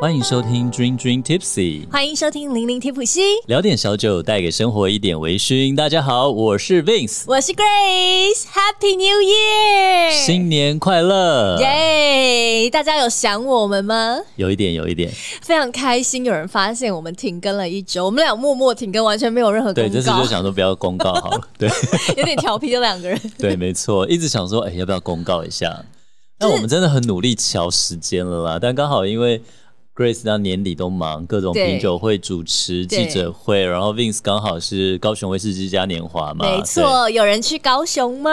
欢迎收听 Dream Dream Tipsy，欢迎收听零零提普西，聊点小酒，带给生活一点微醺。大家好，我是 Vince，我是 Grace，Happy New Year，新年快乐，耶！Yeah! 大家有想我们吗？有一点，有一点，非常开心。有人发现我们停更了一周，我们俩默默停更，完全没有任何公告。对，这次就想说不要公告好了，对，有点调皮的两个人。对，没错，一直想说，哎，要不要公告一下？那、就是、我们真的很努力乔时间了啦，但刚好因为。Grace 到年底都忙各种品酒会主持记者会，然后 Vince 刚好是高雄威士忌嘉年华嘛，没错，有人去高雄吗？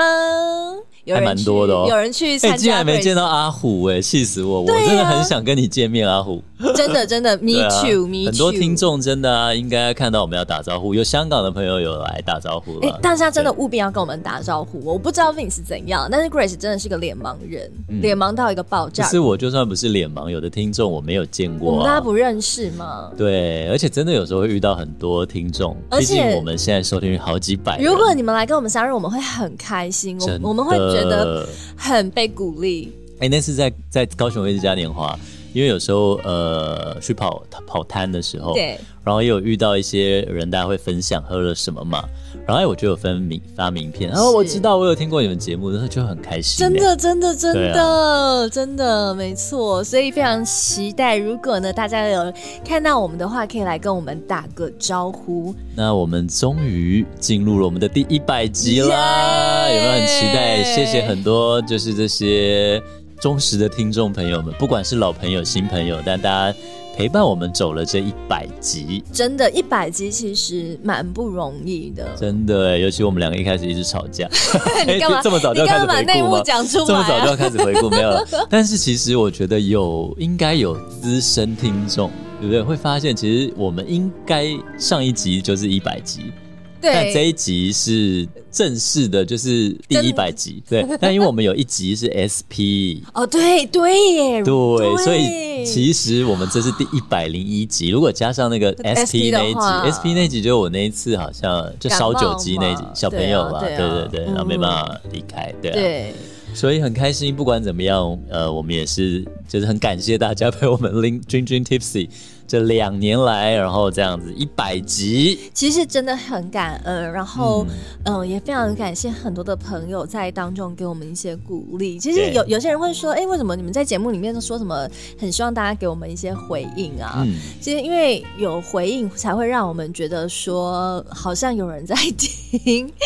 还蛮多的哦，有人去参加。哎，竟然没见到阿虎哎，气死我！我真的很想跟你见面，阿虎。真的真的，Me too，Me too。很多听众真的啊，应该看到我们要打招呼。有香港的朋友有来打招呼了。哎，大家真的务必要跟我们打招呼。我不知道 Vince 是怎样，但是 Grace 真的是个脸盲人，脸盲到一个爆炸。可是我就算不是脸盲，有的听众我没有见过，大家不认识吗？对，而且真的有时候会遇到很多听众，毕竟我们现在收听率好几百。如果你们来跟我们相认，我们会很开心，我我们会觉得。很被鼓励。哎、欸，那次在在高雄威士忌嘉年华，因为有时候呃去跑跑摊的时候，对，然后也有遇到一些人，大家会分享喝了什么嘛。然后我就有分名发名片，然后我知道我有听过你们节目，然后就很开心。真的，真的，真的，啊、真的没错。所以非常期待，如果呢大家有看到我们的话，可以来跟我们打个招呼。那我们终于进入了我们的第一百集啦有没有很期待？谢谢很多，就是这些忠实的听众朋友们，不管是老朋友、新朋友，但大家。陪伴我们走了这一百集，真的，一百集其实蛮不容易的。真的，尤其我们两个一开始一直吵架，你干嘛、欸、这么早就要开始回顾吗？讲出来啊、这么早就要开始回顾没有了？但是其实我觉得有应该有资深听众，对不对？会发现其实我们应该上一集就是一百集。但这一集是正式的，就是第一百集，对。但因为我们有一集是 SP，哦，对对耶，对，所以其实我们这是第一百零一集。如果加上那个 SP 那一集，SP 那一集就是我那一次好像就烧酒鸡那一集，小朋友嘛，对对对，对，然后没办法离开，对啊。对所以很开心，不管怎么样，呃，我们也是就是很感谢大家 陪我们 Dream Dream Tipsy 这两年来，然后这样子一百集，其实真的很感恩，然后嗯、呃，也非常感谢很多的朋友在当中给我们一些鼓励。其实有有些人会说，哎、欸，为什么你们在节目里面都说什么，很希望大家给我们一些回应啊？嗯、其实因为有回应，才会让我们觉得说好像有人在听。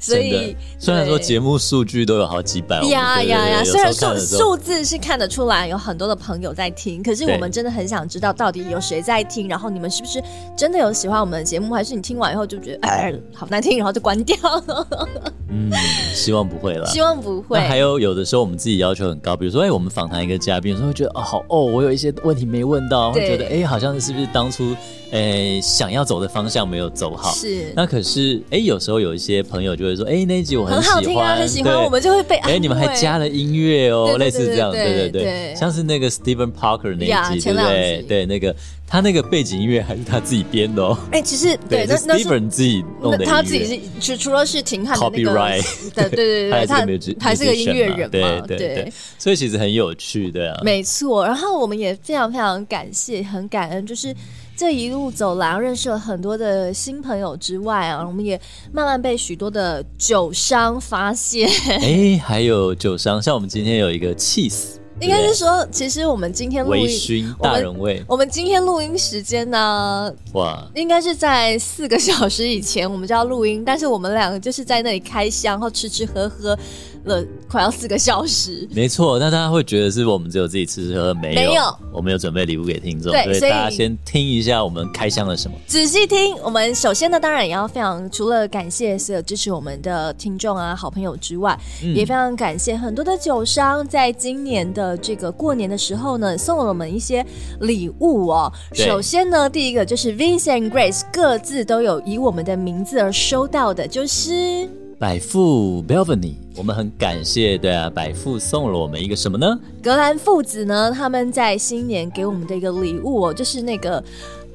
所以，虽然说节目数据都有好几百万，呀呀呀！虽然数数字是看得出来有很多的朋友在听，可是我们真的很想知道到底有谁在听，然后你们是不是真的有喜欢我们的节目，还是你听完以后就觉得哎好难听，然后就关掉了？嗯，希望不会了，希望不会。还有有的时候我们自己要求很高，比如说哎，我们访谈一个嘉宾，有时候会觉得哦好哦，我有一些问题没问到，会觉得哎好像是不是当初。诶，想要走的方向没有走好，是。那可是，哎，有时候有一些朋友就会说，哎，那一集我很喜欢，很好听啊，很喜欢，我们就会被安慰。诶，你们还加了音乐哦，类似这样，对对对，对，对，像是那个 Stephen Parker 那一集，对不对？对，那个他那个背景音乐还是他自己编的哦。哎，其实对，那那是 Stephen 自己弄的，他自己是除除了是挺汉的那个，对对对对，他还是个音乐人嘛，对对。所以其实很有趣的啊，没错。然后我们也非常非常感谢，很感恩，就是。这一路走来，认识了很多的新朋友之外啊，我们也慢慢被许多的酒商发现。哎，还有酒商，像我们今天有一个 Cheese，应该是说，其实我们今天录音，大人味。我们今天录音时间呢，哇，应该是在四个小时以前，我们就要录音，但是我们两个就是在那里开箱，然后吃吃喝喝。了快要四个小时，没错。那大家会觉得是我们只有自己吃吃喝喝，没有？没有。我们有准备礼物给听众，对，所以大家先听一下我们开箱了什么。仔细听，我们首先呢，当然也要非常除了感谢所有支持我们的听众啊、好朋友之外，嗯，也非常感谢很多的酒商在今年的这个过年的时候呢，送了我们一些礼物哦。首先呢，第一个就是 Vince and Grace 各自都有以我们的名字而收到的，就是。百富 Belveny，我们很感谢，对啊，百富送了我们一个什么呢？格兰父子呢，他们在新年给我们的一个礼物哦，就是那个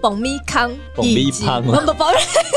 爆米香，爆米香，不不不，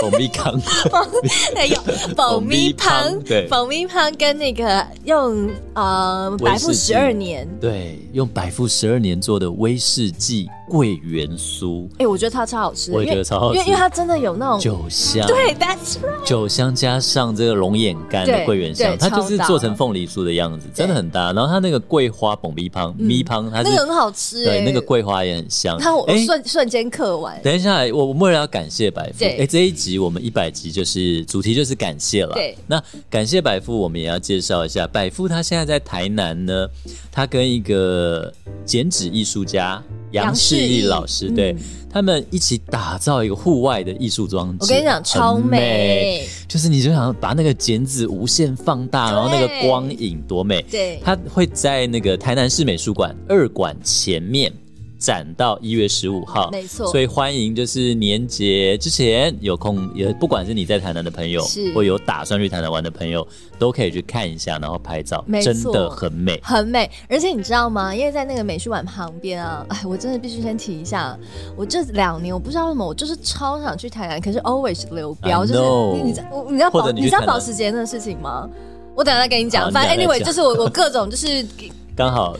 爆米香，还有爆米香，对，爆米香跟那个用呃百富十二年，对，用百富十二年做的威士忌桂圆酥，哎，我觉得它超好吃，我也觉得超好吃，因为因为它真的有那种酒香，对，That's right，酒香加上这个龙眼干的桂圆香，它就是做成凤梨酥的样子，真的很搭。然后它那个桂花爆米香，米香它是那个很好吃，对，那个桂花也很香，它我瞬瞬间嗑完。等一下，我我们为了要感谢百富，哎，这一集我们一百集就是主题就是感谢了。对，那感谢百富，我们也要介绍一下百富，他现在在台南呢，他跟一个剪纸艺术家杨世义老师，对，他们一起打造一个户外的艺术装置。我跟你讲，超美，就是你就想把那个剪纸无限放大，然后那个光影多美。对，他会在那个台南市美术馆二馆前面。展到一月十五号，没错，所以欢迎就是年节之前有空，也不管是你在台南的朋友，是或有打算去台南玩的朋友，都可以去看一下，然后拍照，真的很美，很美。而且你知道吗？因为在那个美术馆旁边啊，哎，我真的必须先提一下，我这两年我不知道为什么，我就是超想去台南，可是 always 流标，就是你知道你知道保你，你知道保时捷的事情吗？我等下再跟你讲。反正 anyway 就是我我各种就是刚好。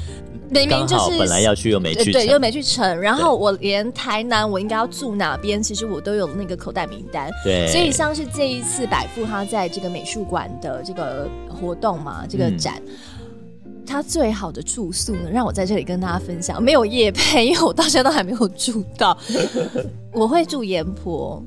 明明就是本来要去又没去，对，又没去成。然后我连台南我应该要住哪边，其实我都有那个口袋名单。对，所以像是这一次百富他在这个美术馆的这个活动嘛，这个展，他最好的住宿呢，让我在这里跟大家分享。没有夜配，因为我到现在都还没有住到。我会住盐坡。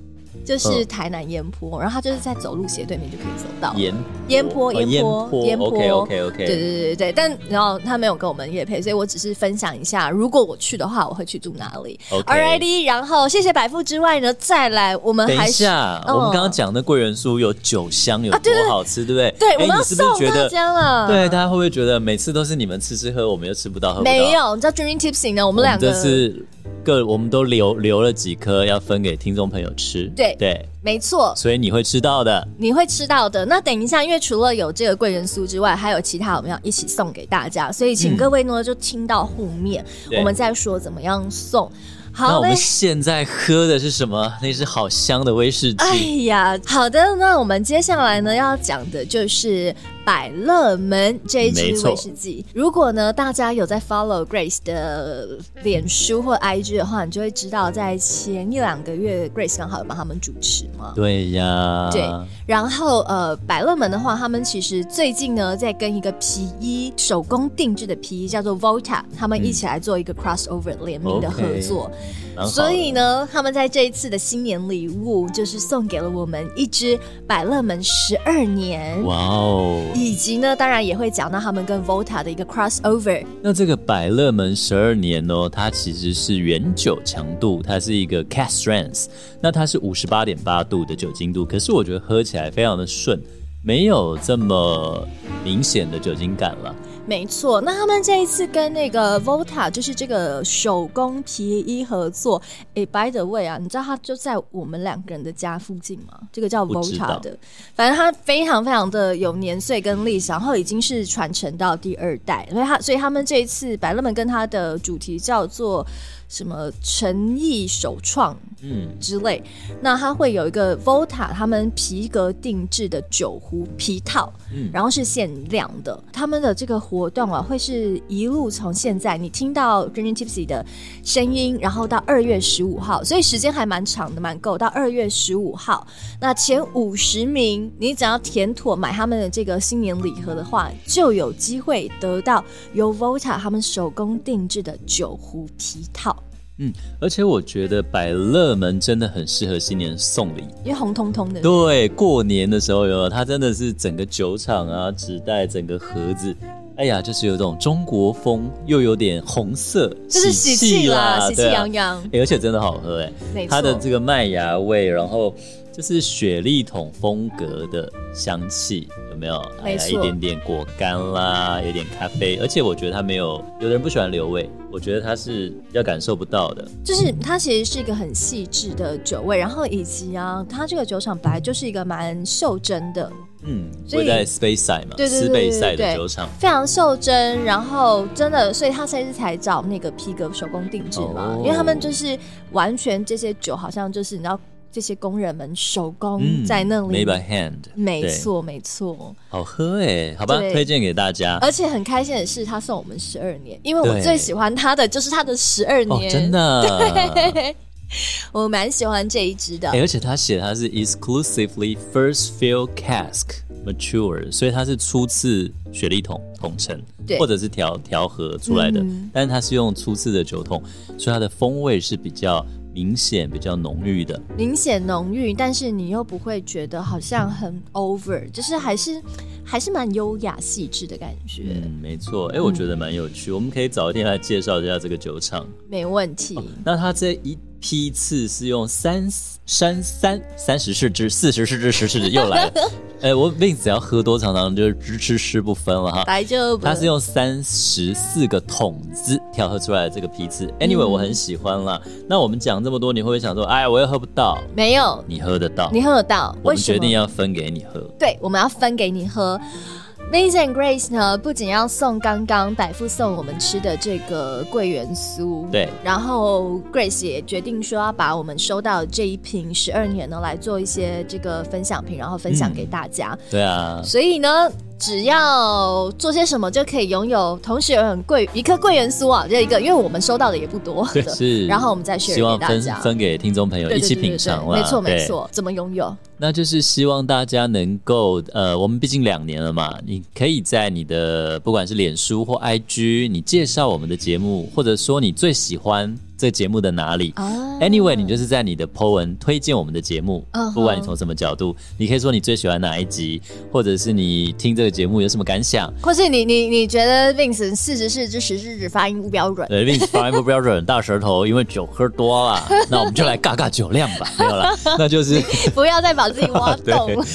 就是台南烟坡，然后他就是在走路斜对面就可以走到烟烟坡烟坡烟坡，OK OK OK，对对对对对，但然后他没有跟我们夜配，所以我只是分享一下，如果我去的话，我会去住哪里？Alrighty，然后谢谢百富之外呢，再来我们还等一下，我们刚刚讲的桂圆酥有酒香有多好吃，对不对？对，我们要送大家了。对，大家会不会觉得每次都是你们吃吃喝，我们又吃不到喝不到？没有，你知道 Dreaming Tipsy 呢？我们两个是各，我们都留留了几颗要分给听众朋友吃。对对。没错，所以你会吃到的，你会吃到的。那等一下，因为除了有这个贵人酥之外，还有其他我们要一起送给大家，所以请各位呢就听到后面，嗯、我们再说怎么样送。好，那我们现在喝的是什么？那是好香的威士忌。哎呀，好的，那我们接下来呢要讲的就是。百乐门这一支威士忌，如果呢大家有在 follow Grace 的脸书或 IG 的话，你就会知道，在前一两个月，Grace 刚好有帮他们主持嘛。对呀，对。然后呃，百乐门的话，他们其实最近呢在跟一个皮衣手工定制的皮衣叫做 Volta，他们一起来做一个 crossover 联名的合作。Okay, 所以呢，他们在这一次的新年礼物就是送给了我们一支百乐门十二年。哇哦！以及呢，当然也会讲到他们跟 Volta 的一个 crossover。那这个百乐门十二年呢，它其实是原酒强度，它是一个 cask strength，那它是五十八点八度的酒精度，可是我觉得喝起来非常的顺，没有这么明显的酒精感了。没错，那他们这一次跟那个 Volta 就是这个手工皮衣合作。哎，by the way 啊，你知道他就在我们两个人的家附近吗？这个叫 Volta 的，反正他非常非常的有年岁跟历史，然后已经是传承到第二代，所以他所以他们这一次百乐门跟他的主题叫做。什么诚意首创，嗯之类，嗯、那它会有一个 Volta 他们皮革定制的酒壶皮套，嗯，然后是限量的。他们的这个活动啊，会是一路从现在你听到 Drinking Tipsy 的声音，然后到二月十五号，所以时间还蛮长的，蛮够。到二月十五号，那前五十名，你只要填妥买他们的这个新年礼盒的话，就有机会得到由 Volta 他们手工定制的酒壶皮套。嗯，而且我觉得百乐门真的很适合新年送礼，因为红彤彤的。对，过年的时候有它真的是整个酒厂啊，纸袋整个盒子，哎呀，就是有种中国风，又有点红色，就是喜气啦，喜气洋洋。哎，而且真的好喝哎，没错，它的这个麦芽味，然后。就是雪莉桶风格的香气，有没有？没错，一点点果干啦，有点咖啡，而且我觉得它没有，有的人不喜欢留味，我觉得它是要感受不到的。就是它其实是一个很细致的酒味，然后以及啊，它这个酒厂本来就是一个蛮袖珍的嗯，所以在 Speyside 嘛，对对对对对对，的酒厂非常袖珍，然后真的，所以他这次才找那个皮革手工定制嘛，哦、因为他们就是完全这些酒好像就是你知道。这些工人们手工在那里，made by hand，没错没错，好喝哎，好吧，推荐给大家。而且很开心的是，他送我们十二年，因为我最喜欢他的就是他的十二年，真的，对，我蛮喜欢这一支的。而且他写他是 exclusively first fill cask mature，所以它是初次雪莉桶桶陈，或者是调调和出来的，但是它是用初次的酒桶，所以它的风味是比较。明显比较浓郁的，明显浓郁，但是你又不会觉得好像很 over，就是还是还是蛮优雅细致的感觉。嗯，没错。哎、欸，我觉得蛮有趣，嗯、我们可以早一天来介绍一下这个酒厂。没问题。哦、那它这一。批次是用三三三三十四支，四十四支，十四支又来了。哎、欸，我 Vince 只要喝多，常常就是支吃吃不分了哈。白就它是用三十四个桶子调和出来的这个批次。Anyway，、嗯、我很喜欢啦。那我们讲这么多，你会不会想说，哎，我又喝不到？没有，你喝得到，你喝得到。我们决定要分给你喝。对，我们要分给你喝。Vince and Grace 呢，不仅要送刚刚百富送我们吃的这个桂圆酥，对，然后 Grace 也决定说要把我们收到的这一瓶十二年呢，来做一些这个分享品，然后分享给大家。嗯、对啊，所以呢。只要做些什么就可以拥有，同时有很贵一颗桂圆酥啊，这一个，因为我们收到的也不多，是，然后我们再 share 给大家，分给听众朋友一起品尝，没错没错，怎么拥有？那就是希望大家能够，呃，我们毕竟两年了嘛，你可以在你的不管是脸书或 IG，你介绍我们的节目，或者说你最喜欢。这节目的哪里？Anyway，你就是在你的 po 文推荐我们的节目，不管你从什么角度，你可以说你最喜欢哪一集，或者是你听这个节目有什么感想，或是你你你觉得 Vince 四十四至十四指发音不标准，对，Vince 发音不标准，大舌头，因为酒喝多了，那我们就来尬尬酒量吧，没有了，那就是不要再把自己挖洞了。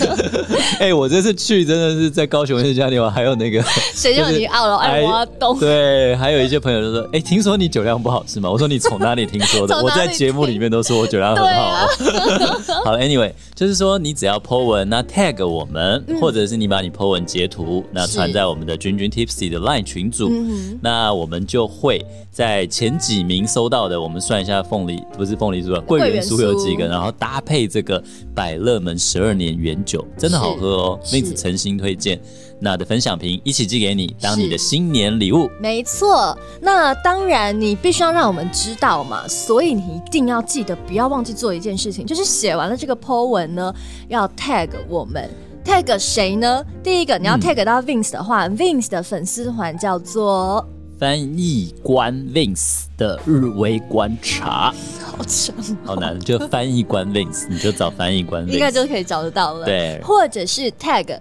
哎，我这次去真的是在高雄那家地方，还有那个谁叫你二楼爱挖洞？对，还有一些朋友就说，哎，听说你酒量不好是吗？我说你从。哪里听说的？我在节目里面都说我酒量很好。啊、好，Anyway，就是说你只要 po 文，那 tag 我们，嗯、或者是你把你 po 文截图，那传在我们的君君 Tipsy 的 Line 群组，嗯、那我们就会在前几名收到的，我们算一下凤梨，不是凤梨酥，桂圆酥有几个，然后搭配这个百乐门十二年原酒，真的好喝哦，妹子诚心推荐。那的分享瓶一起寄给你，当你的新年礼物。没错，那当然你必须要让我们知道嘛，所以你一定要记得，不要忘记做一件事情，就是写完了这个 po 文呢，要 tag 我们，tag 谁呢？第一个你要 tag 到 Vince 的话，嗯，Vince 的粉丝团叫做翻译官 Vince 的日微观察，好长，好难，就翻译官 Vince，你就找翻译官 Vince，应该就可以找得到了。对，或者是 tag。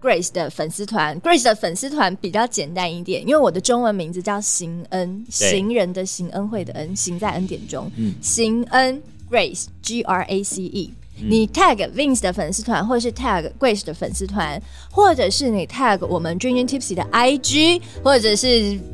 Grace 的粉丝团，Grace 的粉丝团比较简单一点，因为我的中文名字叫行恩，行人的行，恩惠的恩，行在恩典中，嗯，行恩 Grace G R A C E，嗯，你 tag Vince 的粉丝团，或者是 tag Grace 的粉丝团，或者是你 tag 我们君君 Tipsy 的 IG，或者是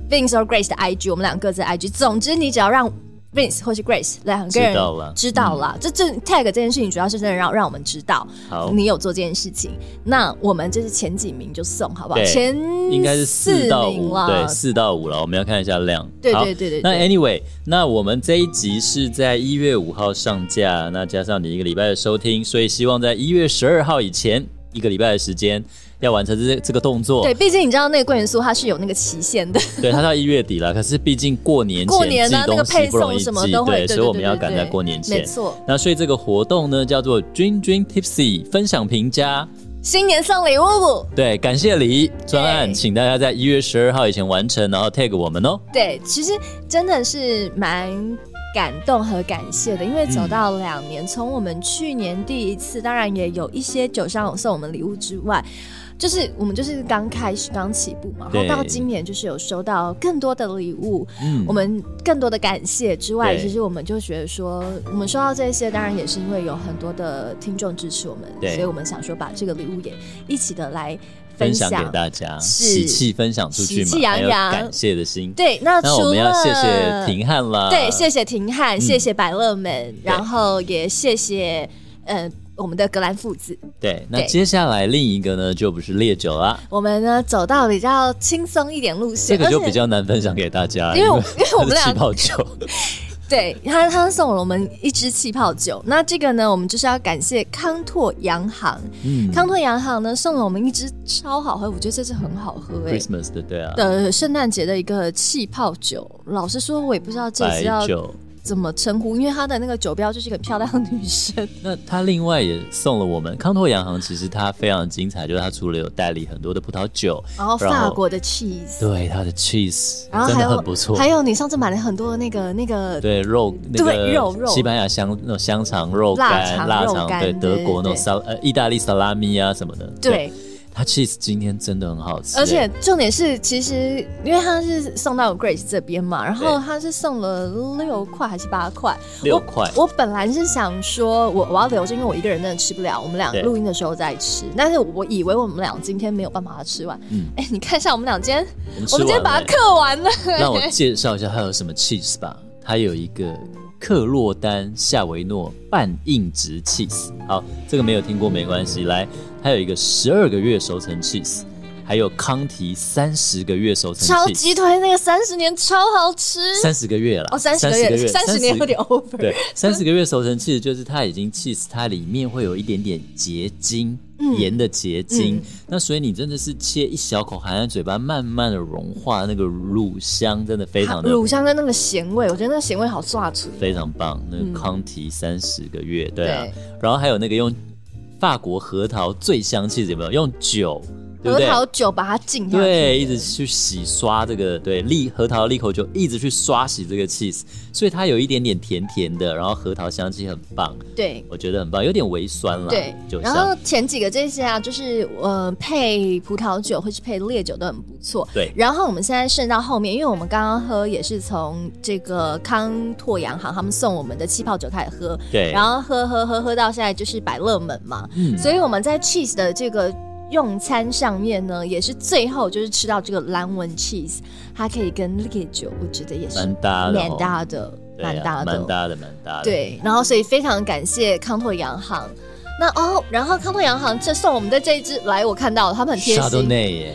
Vince or Grace 的 IG，我们两个各自 IG，总之你只要让。Vince 或是 Grace 两个人知道了，知道了。这这 tag 这件事情主要是真的让让我们知道，好，你有做这件事情。那我们就是前几名就送，好不好？前应该是四到五，对，四到五了。我们要看一下量。对对对对。那 Anyway，那我们这一集是在一月五号上架，那加上你一个礼拜的收听，所以希望在一月十二号以前一个礼拜的时间。要完成这这个动作，对，毕竟你知道那个桂元酥它是有那个期限的，对，它到一月底了。可是毕竟过年前寄东西不容易寄，对，所以我们要赶在过年前。没错。那所以这个活动呢，叫做君君 Tipsy 分享评价新年送礼物，对，感谢礼专案，请大家在一月十二号以前完成，然后 tag 我们哦。对，其实真的是蛮感动和感谢的，因为走到两年，从、嗯、我们去年第一次，当然也有一些酒商有送我们礼物之外。就是我们就是刚开始刚起步嘛，然后到今年就是有收到更多的礼物，嗯，我们更多的感谢之外，其实我们就觉得说，我们收到这些，当然也是因为有很多的听众支持我们，对，所以我们想说把这个礼物也一起的来分享，给大家，喜气分享出去嘛，喜气洋洋，感谢的心。对，那除了那我们要谢谢廷汉啦，对，谢谢廷汉，谢谢百乐门，嗯，然后也谢谢，嗯。我们的格兰父子。对，那接下来另一个呢，就不是烈酒啦。我们呢走到比较轻松一点路线，这个就比较难分享给大家，因为因为，我们俩气泡酒。对他，他送了我们一支气泡酒。那这个呢，我们就是要感谢康拓洋行。嗯，康拓洋行呢送了我们一支超好喝，我觉得这支很好喝诶。Christmas 的对啊，的圣诞节的一个气泡酒。老实说，我也不知道这支要。怎么称呼？因为他的那个酒标就是一个很漂亮的女生。那他另外也送了我们康拓洋行，其实它非常精彩，就是它除了有代理很多的葡萄酒，然后法国的 cheese，对它的 cheese，然后真的很不错。还有你上次买了很多那个那个对肉，那个肉肉西班牙香那种香肠肉干、腊肠，对德国那种萨呃意大利萨拉米啊什么的，对。它 cheese 今天真的很好吃，而且重点是，其实因为它是送到 Grace 这边嘛，然后它是送了六块还是八块？六块。我本来是想说我我要留着，因为我一个人真的吃不了，我们俩录音的时候再吃。但是我以为我们俩今天没有办法吃完。嗯。哎，你看一下我们俩今天，我们今天把它刻完了。让我介绍一下它有什么 cheese 吧。它有一个克洛丹夏维诺半硬质 cheese。好，这个没有听过没关系，来。还有一个十二个月熟成 cheese，还有康提三十个月熟成超级推那个三十年超好吃，三十个月了哦，三十个月，三十年有点 over，对，三十个月熟成 cheese 就是它已经 cheese，它里面会有一点点结晶，盐、嗯、的结晶，嗯、那所以你真的是切一小口含在嘴巴，慢慢的融化，那个乳香真的非常的乳香跟那个咸味，我觉得那个咸味好刷出，非常棒。那个康提三十个月，对啊，对。然后还有那个用。法国核桃最香气有没有？用酒，对不对？核桃酒把它浸下去，对，一直去洗刷这个，对，利核桃利口酒一直去刷洗这个 cheese，所以它有一点点甜甜的，然后核桃香气很棒，对，我觉得很棒，有点微酸了，对。就然后前几个这些啊，就是呃配葡萄酒或是配烈酒都很不错，对。然后我们现在剩到后面，因为我们刚刚喝也是从这个康拓洋行他们送我们的气泡酒开始喝，对。然后喝喝喝喝到现在就是百乐门嘛。嗯，所以我们在 cheese 的这个用餐上面呢，也是最后就是吃到这个蓝纹 cheese，它可以跟烈酒，我觉得也是蛮搭的，蛮搭的，蛮搭的，蛮搭的，蛮搭的。对，然后所以非常感谢康拓洋行。那哦，然后康拓洋行这送我们的这一支，来我看到了，他们很贴心，耶，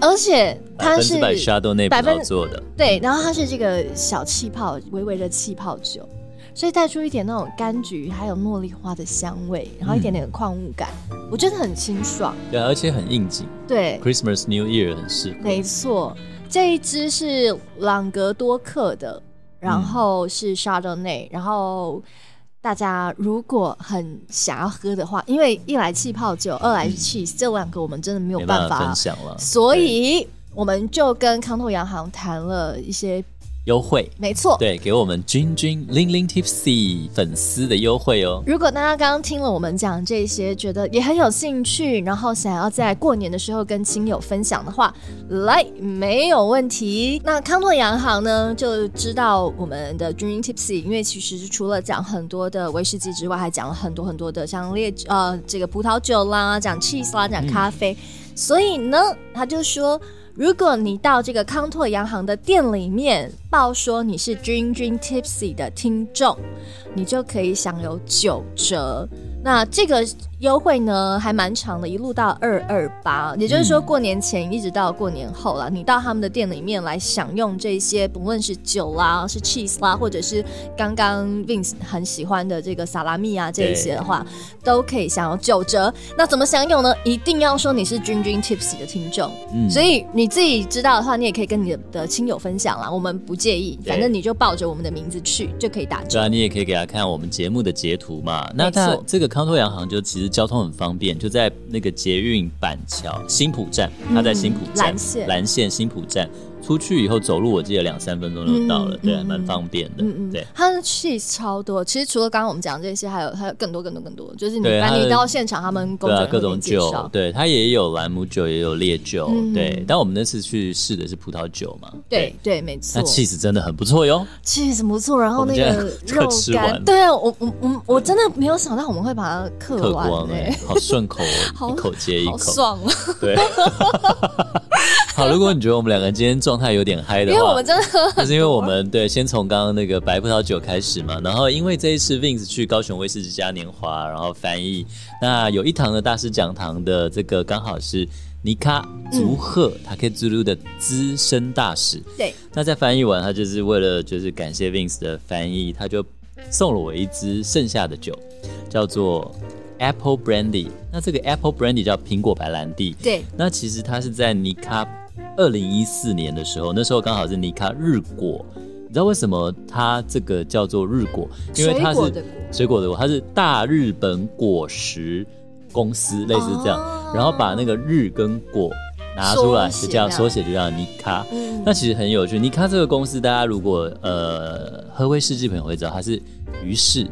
而且它是百分之百 Chardonnay 葡萄做的，对，然后它是这个小气泡，微微的气泡酒。所以带出一点那种柑橘，还有茉莉花的香味，然后一点点的矿物感，嗯、我觉得很清爽。对，而且很应景。对，Christmas New Year 很适合。没错，这一支是朗格多克的，然后是 Chardonnay，然后大家如果很想要喝的话，因为一来气泡酒，二来是 cheese，、嗯、这两个我们真的没有办法，办法分享了，所以我们就跟康拓洋行谈了一些。优惠，没错，对，给我们君君零零 Tipsy 粉丝的优惠哦。如果大家刚刚听了我们讲这些，觉得也很有兴趣，然后想要在过年的时候跟亲友分享的话，来，没有问题。那康拓洋行呢，就知道我们的君君 Tipsy，因为其实除了讲很多的威士忌之外，还讲了很多很多的像烈呃这个葡萄酒啦，讲 cheese 啦，讲咖啡，嗯、所以呢，他就说。如果你到这个康拓洋行的店里面报说你是君君 Tipsy 的听众，你就可以享有九折。那这个优惠呢，还蛮长的，一路到二二八，也就是说过年前一直到过年后了。嗯、你到他们的店里面来享用这些，不论是酒啦，是 cheese 啦，或者是刚刚 Vince 很喜欢的这个萨拉米啊这一些的话，都可以享有九折。那怎么享有呢？一定要说你是君君 Tipsy 的听众，嗯，所以你自己知道的话，你也可以跟你的亲友分享啦，我们不介意，反正你就抱着我们的名字去就可以打折。对啊，你也可以给他看我们节目的截图嘛。那他这个康托洋行就其实。交通很方便，就在那个捷运板桥新浦站，它在新浦站蓝线蓝线新浦站。出去以后走路，我记得两三分钟就到了，嗯、对，蛮、嗯、方便的。嗯嗯，对，它的 cheese 超多。其实除了刚刚我们讲这些，还有还有更多更多更多。就是你反正你到现场，他们对、啊、各种酒，对，它也有兰姆酒，也有烈酒，嗯、对。但我们那次去试的是葡萄酒嘛？对对，对，没错。那 cheese 真的很不错�요 ，cheese 不错。然后那个 肉干，对啊，我我我我真的没有想到我们会把它嗑完，哎，好顺口，一口接一口，好爽啊！对。好，如果你觉得我们两个今天状态有点嗨的话，因为我们真的喝，就是因为我们对，先从刚刚那个白葡萄酒开始嘛，然后因为这一次 Vince 去高雄威士忌嘉年华，然后翻译，那有一堂的大师讲堂的这个刚好是尼卡竹鹤塔克兹鲁的资深大使，对，那在翻译完，他就是为了就是感谢 Vince 的翻译，他就送了我一支剩下的酒，叫做。Apple Brandy，那这个 Apple Brandy 叫苹果白兰地。对，那其实它是在尼卡二零一四年的时候，那时候刚好是尼卡日果。你知道为什么它这个叫做日果？因为它是水果的果，它是大日本果实公司，类似这样。哦、然后把那个日跟果拿出来，就叫缩写，就叫尼卡。嗯、那其实很有趣。尼卡这个公司，大家如果呃喝威士忌朋友会知道，它是于是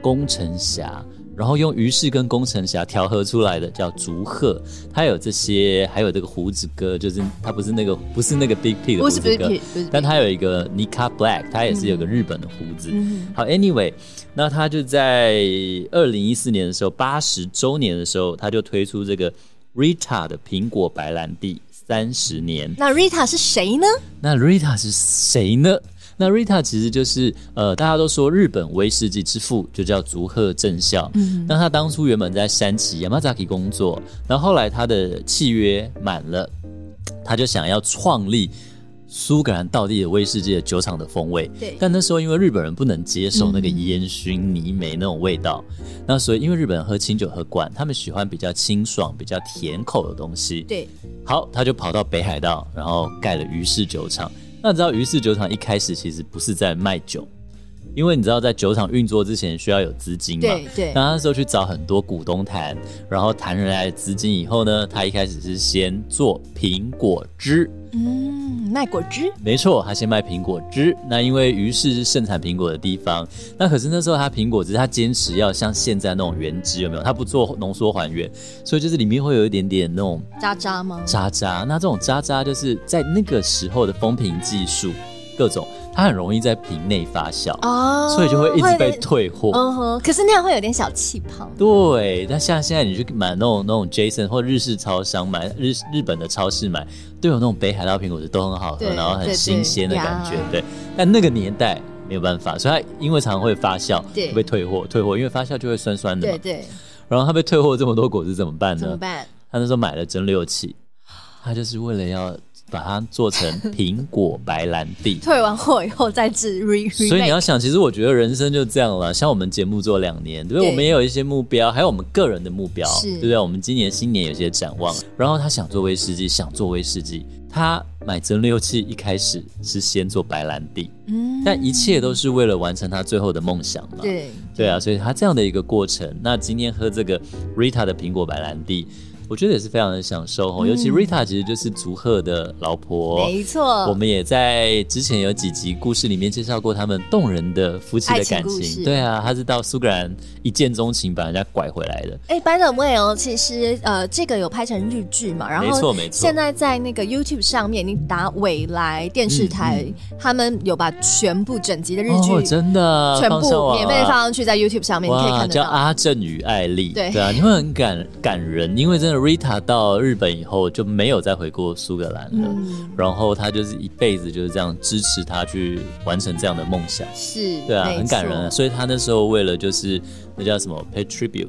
宫城霞。然后用于是跟工程侠调和出来的叫竹鹤，它有这些，还有这个胡子哥，就是它不是那个不是那个 Big P 的胡子哥，但它有一个 Nikka Black，它也是有个日本的胡子。嗯、好，Anyway，那他就在二零一四年的时候，八十周年的时候，他就推出这个 Rita 的苹果白兰地三十年。那 Rita 是谁呢？那 Rita 是谁呢？那 Rita 其实就是呃，大家都说日本威士忌之父，就叫竹鹤正孝。嗯，那他当初原本在山崎 Yamazaki 工作，然后后来他的契约满了，他就想要创立苏格兰道地的威士忌的酒厂的风味。对，但那时候因为日本人不能接受那个烟熏泥煤那种味道，嗯、那所以因为日本人喝清酒喝惯，他们喜欢比较清爽、比较甜口的东西。对，好，他就跑到北海道，然后盖了于氏酒厂。那知道于氏酒厂一开始其实不是在卖酒，因为你知道在酒厂运作之前需要有资金嘛。对对。那那时候去找很多股东谈，然后谈回来的资金以后呢，他一开始是先做苹果汁。嗯，卖果汁。没错，他先卖苹果汁。那因为于是是盛产苹果的地方，那可是那时候他苹果汁他坚持要像现在那种原汁，有没有？他不做浓缩还原，所以就是里面会有一点点那种渣渣吗？渣渣。那这种渣渣就是在那个时候的封瓶技术，各种。它很容易在瓶内发酵哦，所以就会一直被退货。嗯哼，可是那样会有点小气泡。对，但像现在你去买那种那种 Jason 或日式超商买日日本的超市买，都有那种北海道苹果汁都很好喝，然后很新鲜的感觉。对，但那个年代没有办法，所以它因为常常会发酵，对会被退货。退货，因为发酵就会酸酸的嘛。对对。然后他被退货这么多果汁怎么办呢？怎么办？他那时候买了蒸馏器，他就是为了要。把它做成 苹果白兰地，退完货以后再制 re。所以你要想，其实我觉得人生就这样了。像我们节目做两年，对不对？我们也有一些目标，还有我们个人的目标，对不对？我们今年新年有些展望。然后他想做威士忌，想做威士忌，他买蒸馏器一开始是先做白兰地，嗯，但一切都是为了完成他最后的梦想嘛。对对啊，所以他这样的一个过程。那今天喝这个 Rita 的苹果白兰地。我觉得也是非常的享受哦，尤其 Rita 其实就是竹鹤的老婆，没错。我们也在之前有几集故事里面介绍过他们动人的夫妻的感情。对啊，他是到苏格兰一见钟情，把人家拐回来的。哎，by the way 哦，其实呃，这个有拍成日剧嘛？然后没错没错。现在在那个 YouTube 上面，你打未来电视台，他们有把全部整集的日剧真的全部免费放上去在 YouTube 上面，你可以看到。叫阿正与爱丽，对对啊，你会很感感人，因为真的。Rita 到日本以后就没有再回过苏格兰了，嗯、然后他就是一辈子就是这样支持他去完成这样的梦想，是对啊，很感人啊。所以他那时候为了就是那叫什么 pay tribute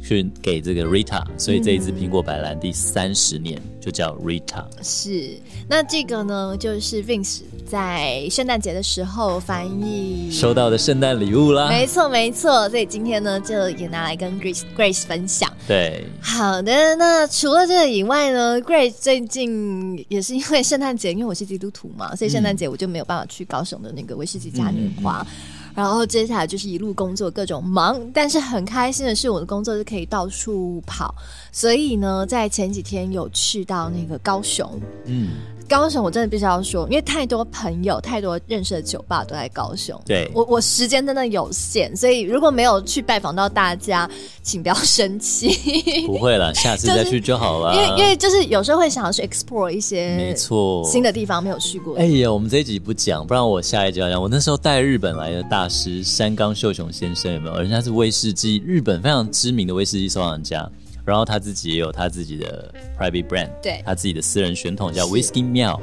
去给这个 Rita，所以这一支苹果白兰第三十年就叫 Rita。是，那这个呢就是 Vince。在圣诞节的时候翻译收到的圣诞礼物啦，没错没错，所以今天呢就也拿来跟 Grace Grace 分享。对，好的，那除了这个以外呢，Grace 最近也是因为圣诞节，因为我是基督徒嘛，所以圣诞节我就没有办法去高雄的那个威士忌嘉年华。嗯、然后接下来就是一路工作各种忙，但是很开心的是我的工作是可以到处跑，所以呢，在前几天有去到那个高雄，嗯。高雄，我真的必须要说，因为太多朋友、太多认识的酒吧都在高雄。对，我我时间真的有限，所以如果没有去拜访到大家，请不要生气。不会了，下次再去就好了。就是、因为因为就是有时候会想要去 explore 一些没错新的地方没有去过。哎呀，我们这一集不讲，不然我下一集要讲。我那时候带日本来的大师山冈秀雄先生有没有？人家是威士忌日本非常知名的威士忌收藏家。然后他自己也有他自己的 private brand，对，他自己的私人选桶叫 Whisky 庙。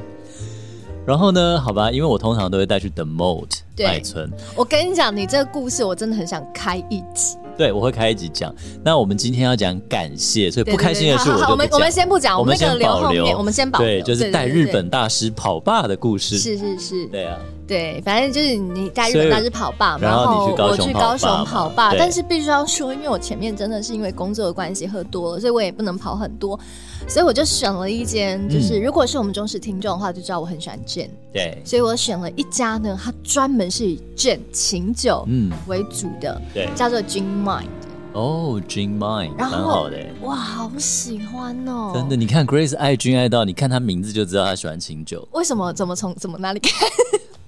然后呢，好吧，因为我通常都会带去 The Moat 麦村。我跟你讲，你这个故事我真的很想开一集。对，我会开一集讲。那我们今天要讲感谢，所以不开心的事我就不讲。我们我们先不讲，我们先保留。我们先保留，对，就是带日本大师跑吧的故事。是是是，对啊，对，反正就是你在日本大师跑吧，然后我去高雄跑吧。但是必须要说，因为我前面真的是因为工作的关系喝多了，所以我也不能跑很多，所以我就选了一间，就是、嗯、如果是我们忠实听众的话，就知道我很喜欢 gin。对，所以我选了一家呢，它专门是以 gin 琴酒嗯为主的，嗯、对，叫做 Gin Mind。哦，Gin Mind，蛮好的，哇，好喜欢哦！真的，你看 Grace 爱 gin 爱到，你看他名字就知道他喜欢琴酒。为什么？怎么从怎么哪里看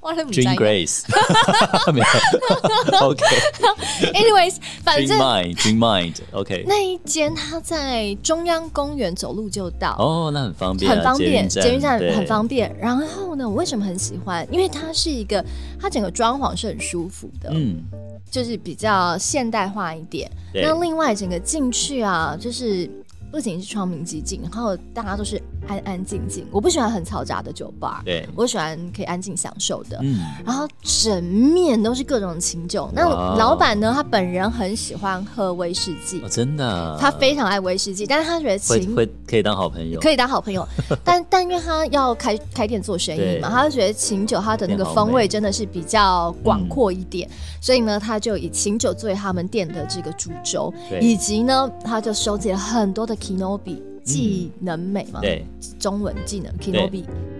？Gin Grace，没有。OK，Anyways，反正 Gin Mind，Gin Mind，OK。那一间它在中央公园走路就到，哦，那很方便，很方便，捷运站很方便。然后呢，我为什么很喜欢？因为它是一个，它整个装潢是很舒服的，嗯。就是比较现代化一点，那另外整个进去啊，就是不仅是窗明几净，然后大家都是。安安静静，我不喜欢很嘈杂的酒吧，对，我喜欢可以安静享受的。嗯，然后整面都是各种琴酒。那老板呢，他本人很喜欢喝威士忌，真的，他非常爱威士忌，但是他觉得琴会可以当好朋友，可以当好朋友。但但因为他要开开店做生意嘛，他就觉得琴酒它的那个风味真的是比较广阔一点，所以呢，他就以琴酒作为他们店的这个主轴，以及呢，他就收集了很多的 Kinobi。技能美嘛？对，中文技能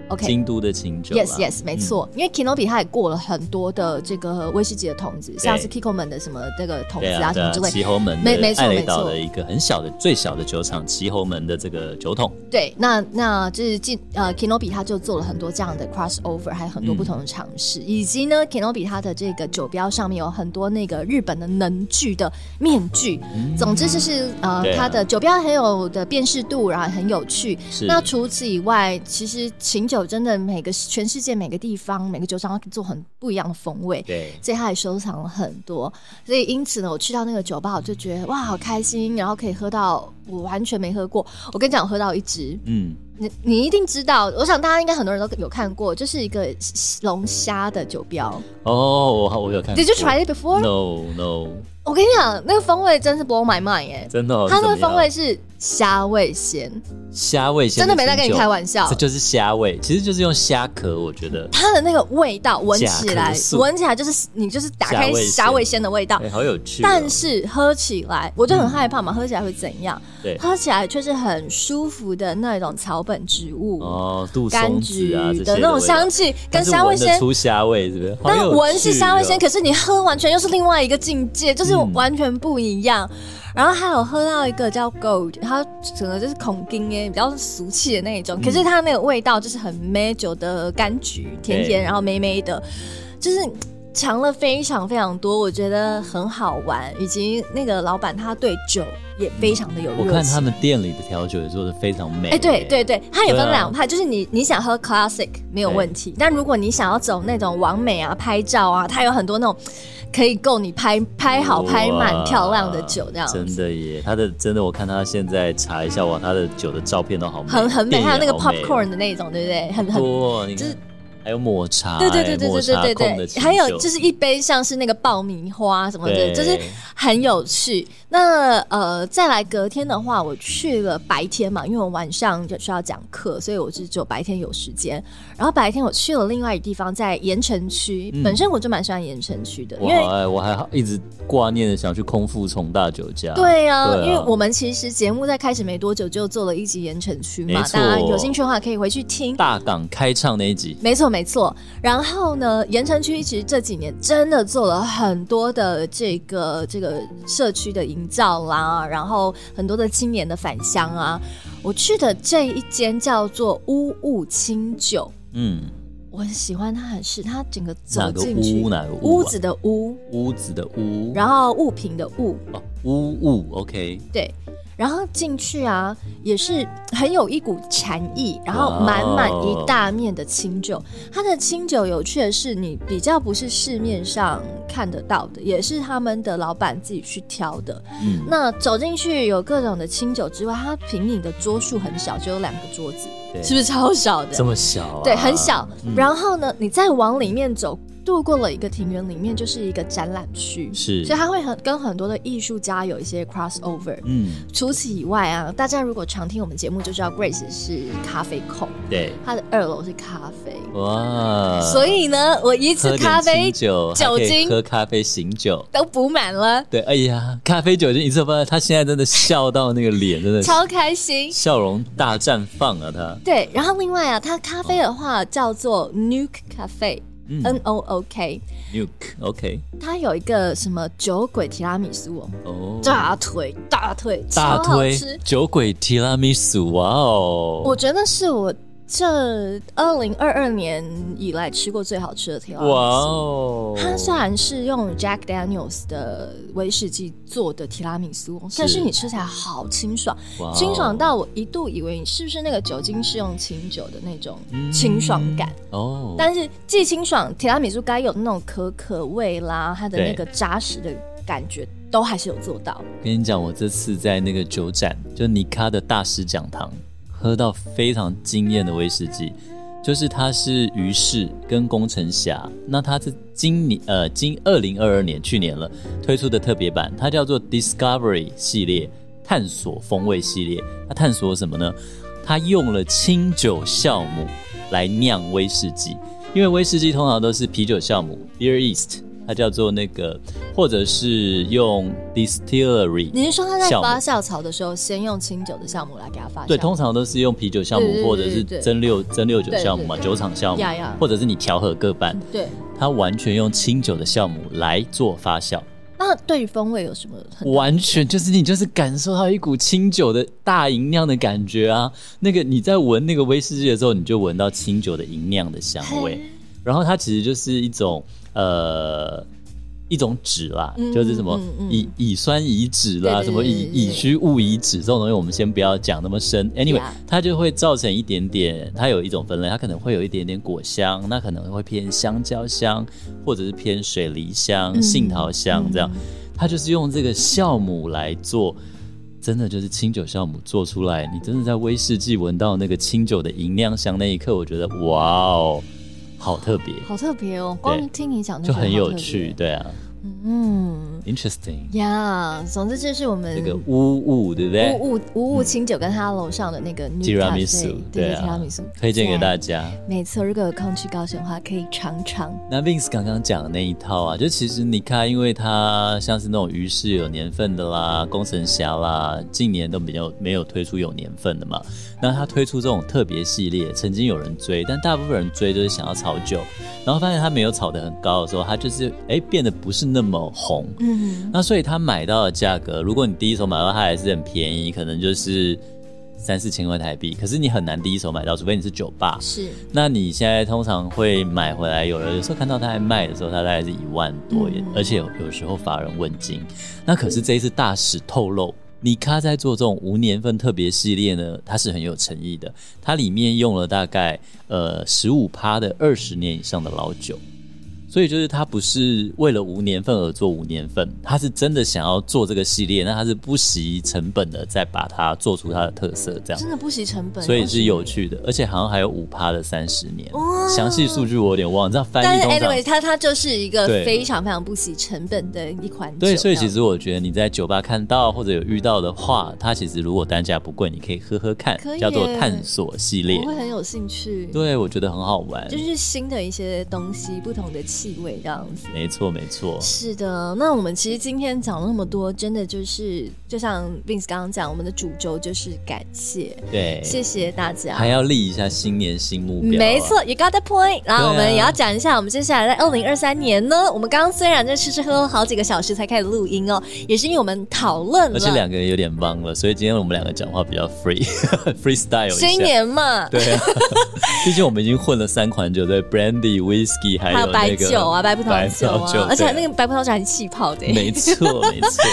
Kinobi，OK，京都的琴酒，Yes Yes，没错，因为 Kinobi 它也过了很多的这个威士忌的桶子，像是 Kikkoman 的什么这个桶子啊什么之类，旗侯门，没没错没错。的一个很小的最小的酒厂，旗侯门的这个酒桶。对，那那就是进呃 Kinobi 它就做了很多这样的 crossover，还有很多不同的尝试，以及呢 Kinobi 它的这个酒标上面有很多那个日本的能剧的面具，总之就是呃它的酒标很有的辨识度。然后很有趣。那除此以外，其实琴酒真的每个全世界每个地方每个酒厂做很不一样的风味。对，所以他也收藏了很多。所以因此呢，我去到那个酒吧，我就觉得哇，好开心，然后可以喝到我完全没喝过。我跟你讲，我喝到一支，嗯，你你一定知道。我想大家应该很多人都有看过，就是一个龙虾的酒标。哦，我我有看。Did you try it before? No, no. 我跟你讲，那个风味真是 blow my mind 哎，真的，它那个风味是虾味鲜，虾味鲜，真的没在跟你开玩笑，这就是虾味，其实就是用虾壳，我觉得。它的那个味道闻起来，闻起来就是你就是打开虾味鲜。的味道，好有趣。但是喝起来，我就很害怕嘛，喝起来会怎样？对，喝起来却是很舒服的那种草本植物。哦，杜松子啊的那种香气，跟虾味鲜出虾味是不是？但闻是虾味鲜，可是你喝完全又是另外一个境界，就是。完全不一样，然后还有喝到一个叫 Gold，它整个就是孔丁耶，比较俗气的那一种，可是它那个味道就是很梅酒的柑橘，甜甜，然后梅梅的，就是尝了非常非常多，我觉得很好玩，以及那个老板他对酒也非常的有热情。我看他们店里的调酒也做的非常美。哎，对对对，它也分两派，就是你你想喝 Classic 没有问题，但如果你想要走那种完美啊、拍照啊，它有很多那种。可以够你拍拍好拍满漂亮的酒这样，真的耶！他的真的，我看他现在查一下哇，他的酒的照片都好美，很很美，还有那个 popcorn 的那种，对不对？很很多，就是还有抹茶，对对对对对对对对，还有就是一杯像是那个爆米花什么的，就是很有趣。那呃，再来隔天的话，我去了白天嘛，因为我晚上就需要讲课，所以我是只有白天有时间。然后白天我去了另外一个地方，在盐城区。嗯、本身我就蛮喜欢盐城区的，因为我，我还一直挂念的想去空腹重大酒家。对呀、啊，啊、因为我们其实节目在开始没多久就做了一集盐城区嘛，大家有兴趣的话可以回去听大港开唱那一集。没错没错。然后呢，盐城区其实这几年真的做了很多的这个这个社区的。营造啦，然后很多的青年的返乡啊，我去的这一间叫做乌雾清酒，嗯，我很喜欢它，很是它整个走进去，哪个屋？屋子的屋，屋子的屋，然后物品的物，哦，屋物，OK，对。然后进去啊，也是很有一股禅意，然后满满一大面的清酒。它的清酒有趣的是，你比较不是市面上看得到的，也是他们的老板自己去挑的。嗯，那走进去有各种的清酒之外，它平饮的桌数很小，只有两个桌子，是不是超小的？这么小啊？对，很小。嗯、然后呢，你再往里面走。度过了一个庭园，里面就是一个展览区，是，所以他会很跟很多的艺术家有一些 crossover。嗯，除此以外啊，大家如果常听我们节目就知道，Grace 是咖啡控，对，他的二楼是咖啡，哇，所以呢，我一次咖啡酒酒精喝咖啡醒酒都补满了。对，哎呀，咖啡酒精一次发现他现在真的笑到那个脸真的超开心，笑容大绽放啊他。对，然后另外啊，它咖啡的话叫做 Nuke Cafe。N O O K，Nuke OK，它有一个什么酒鬼提拉米苏哦，哦，大腿大腿大腿酒鬼提拉米苏，哇哦，我觉得是我。这二零二二年以来吃过最好吃的提拉米苏。哇哦！它虽然是用 Jack Daniels 的威士忌做的提拉米苏，是，但是你吃起来好清爽，清爽到我一度以为你是不是那个酒精是用清酒的那种清爽感，嗯、哦。但是既清爽，提拉米苏该有那种可可味啦，它的那个扎实的感觉都还是有做到。跟你讲，我这次在那个酒展，就尼卡的大师讲堂。喝到非常惊艳的威士忌，就是它是鱼氏跟工程侠，那它是今年呃今二零二二年去年了推出的特别版，它叫做 Discovery 系列探索风味系列。它探索什么呢？它用了清酒酵母来酿威士忌，因为威士忌通常都是啤酒酵母 Beer Yeast。它叫做那个，或者是用 distillery。你是说他在发酵槽的时候，先用清酒的酵母来给它发酵？对，通常都是用啤酒酵母，或者是蒸馏蒸馏酒酵母嘛，酒厂酵母，或者是你调和各半。对，它完全用清酒的酵母来做发酵。那对于风味有什么？完全就是你就是感受到一股清酒的大吟酿的感觉啊！那个你在闻那个威士忌的时候，你就闻到清酒的吟酿的香味，然后它其实就是一种。呃，一种酯啦，嗯、就是什么乙乙酸乙酯啦，什么乙乙醯戊乙酯这种东西，我们先不要讲那么深。Anyway，它就会造成一点点，它有一种分类，它可能会有一点点果香，那可能会偏香蕉香，或者是偏水梨香、嗯、杏桃香这样。它就是用这个酵母来做，真的就是清酒酵母做出来，你真的在威士忌闻到那个清酒的银酿香那一刻，我觉得哇哦。好特别，好特别哦！光听你讲就很有趣，对啊。嗯，interesting 呀。总之，这是我们那个乌雾，对不对？乌雾乌雾清酒跟他楼上的那个提拉米苏，对啊，提拉米苏推荐给大家。没错，如果有空去高雄的话，可以尝尝。那 Vince 刚刚讲的那一套啊，就其实你看，因为它像是那种鱼是有年份的啦，工程侠啦，近年都比较没有推出有年份的嘛。那他推出这种特别系列，曾经有人追，但大部分人追就是想要炒酒，然后发现他没有炒得很高的时候，他就是哎变得不是那么红。嗯，那所以他买到的价格，如果你第一手买到，它还是很便宜，可能就是三四千块台币。可是你很难第一手买到，除非你是酒吧。是，那你现在通常会买回来，有人有时候看到他还卖的时候，他大概是一万多，嗯、而且有有时候法人问津。那可是这一次大使透露。尼卡在做这种无年份特别系列呢，它是很有诚意的。它里面用了大概呃十五趴的二十年以上的老酒。所以就是他不是为了无年份而做无年份，他是真的想要做这个系列，那他是不惜成本的再把它做出它的特色，这样真的不惜成本，所以是有趣的，而且好像还有五趴的三十年，详细数据我有点忘了，这样翻译。但是 anyway，它它就是一个非常非常不惜成本的一款酒。对，所以其实我觉得你在酒吧看到或者有遇到的话，它其实如果单价不贵，你可以喝喝看，叫做探索系列，我会很有兴趣。对，我觉得很好玩，就是新的一些东西，不同的气味这样子。没错，没错。是的，那我们其实今天讲了那么多，真的就是就像 Vince 刚刚讲，我们的主轴就是感谢。对，谢谢大家。还要立一下新年新目标。没错，You got the point。然后我们也要讲一下，我们接下来在二零二三年呢，我们刚刚虽然在吃吃喝喝好几个小时才开始录音哦，也是因为我们讨论了，而且两个人有点忙了，所以今天我们两个讲话比较 free，freestyle。新年嘛，对啊。毕竟我们已经混了三款酒，对，Brandy、Whisky，还有那个白酒啊，白葡萄。酒啊，而且那个白葡萄酒还是气泡的。没错，没错。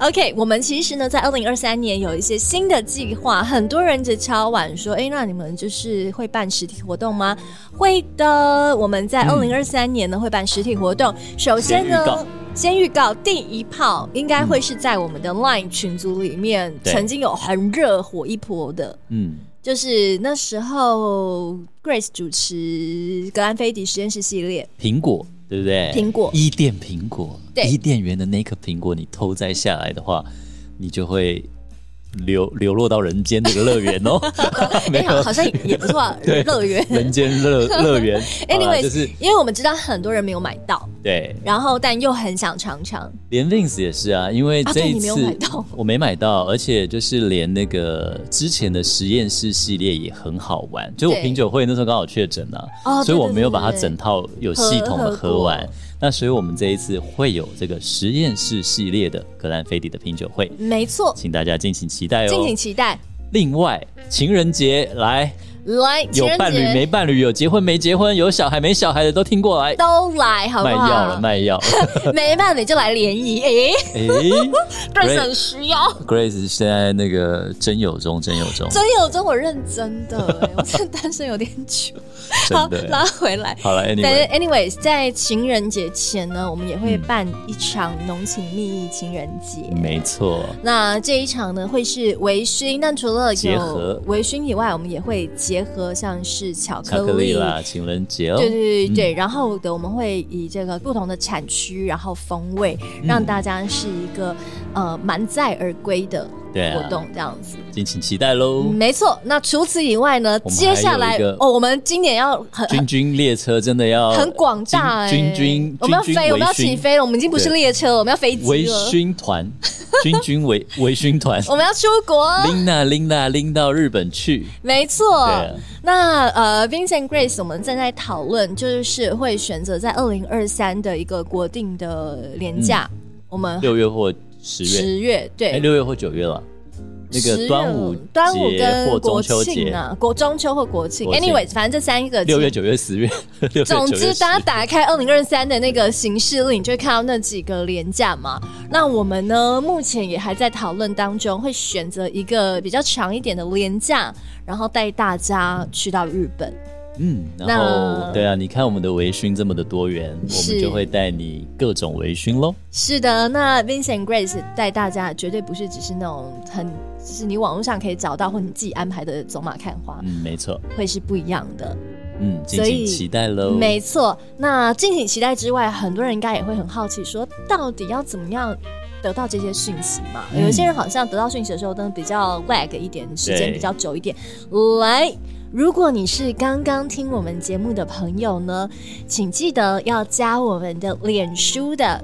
OK，我们其实呢，在二零二三年有一些新的计划，很多人就敲碗说：“哎，那你们就是会办实体活动吗？”会的，我们在二零二三年呢、嗯、会办实体活动。首先呢，先预告第一炮应该会是在我们的 Line 群组里面，嗯、曾经有很热火一波的，嗯，就是那时候 Grace 主持格兰菲迪实验室系列，苹果。对不对？苹果，伊甸苹果，伊甸园的那颗苹果，你偷摘下来的话，你就会。流流落到人间这个乐园哦，没有，好像也不错 啊。乐园，人间乐乐园。Anyway，就是因为我们知道很多人没有买到，对，然后但又很想尝尝。连 Vince 也是啊，因为这一次我没买到，而且就是连那个之前的实验室系列也很好玩。就我品酒会那时候刚好确诊了，所以我没有把它整套有系统的喝完。那所以，我们这一次会有这个实验室系列的格兰菲迪的品酒会，没错，请大家敬请期待哦，敬请期待。另外，情人节来。来，有伴侣没伴侣，有结婚没结婚，有小孩没小孩的都听过来，都来好不好？卖药了，卖药，没伴侣就来联谊，哎哎，Grace 很需要。Grace 现在那个真有中，真有中，真有中，我认真的，我真的 单身有点久。好，拉回来，好了，Anyway，Anyways，在情人节前呢，我们也会办一场浓情蜜意情人节，没错。那这一场呢，会是微醺，但除了有微醺以外，我们也会。结合像是巧克力，啦，情人节哦，对对对对，嗯、然后的我们会以这个不同的产区，然后风味，让大家是一个、嗯、呃满载而归的活动，这样子，敬请期待喽。没错，那除此以外呢，接下来哦，我们今年要很军军 列车真的要很广大哎，军军我们要飞，我们要起飞了，我们已经不是列车了，我们要飞机了，微醺团，军军微微醺团，我们要出国，拎娜拎娜拎到日本去，没错。那呃，Vincent Grace，我们正在讨论，就是会选择在二零二三的一个国定的年假，嗯、我们六月或十月，十月对，六月或九月了。那个端午、端午跟国庆啊，国中秋或国庆，anyways，反正这三个六月、九月、十月。总之，大家打开二零二三的那个行事历，你就会看到那几个廉价嘛。那我们呢，目前也还在讨论当中，会选择一个比较长一点的廉价，然后带大家去到日本。嗯，然后那对啊，你看我们的微醺这么的多元，我们就会带你各种微醺喽。是的，那 Vincent Grace 带大家绝对不是只是那种很，就是你网络上可以找到或你自己安排的走马看花。嗯，没错，会是不一样的。嗯，敬请期待喽。没错，那敬请期待之外，很多人应该也会很好奇，说到底要怎么样得到这些讯息嘛？嗯、有些人好像得到讯息的时候都比较 lag 一点，时间比较久一点。对来。如果你是刚刚听我们节目的朋友呢，请记得要加我们的脸书的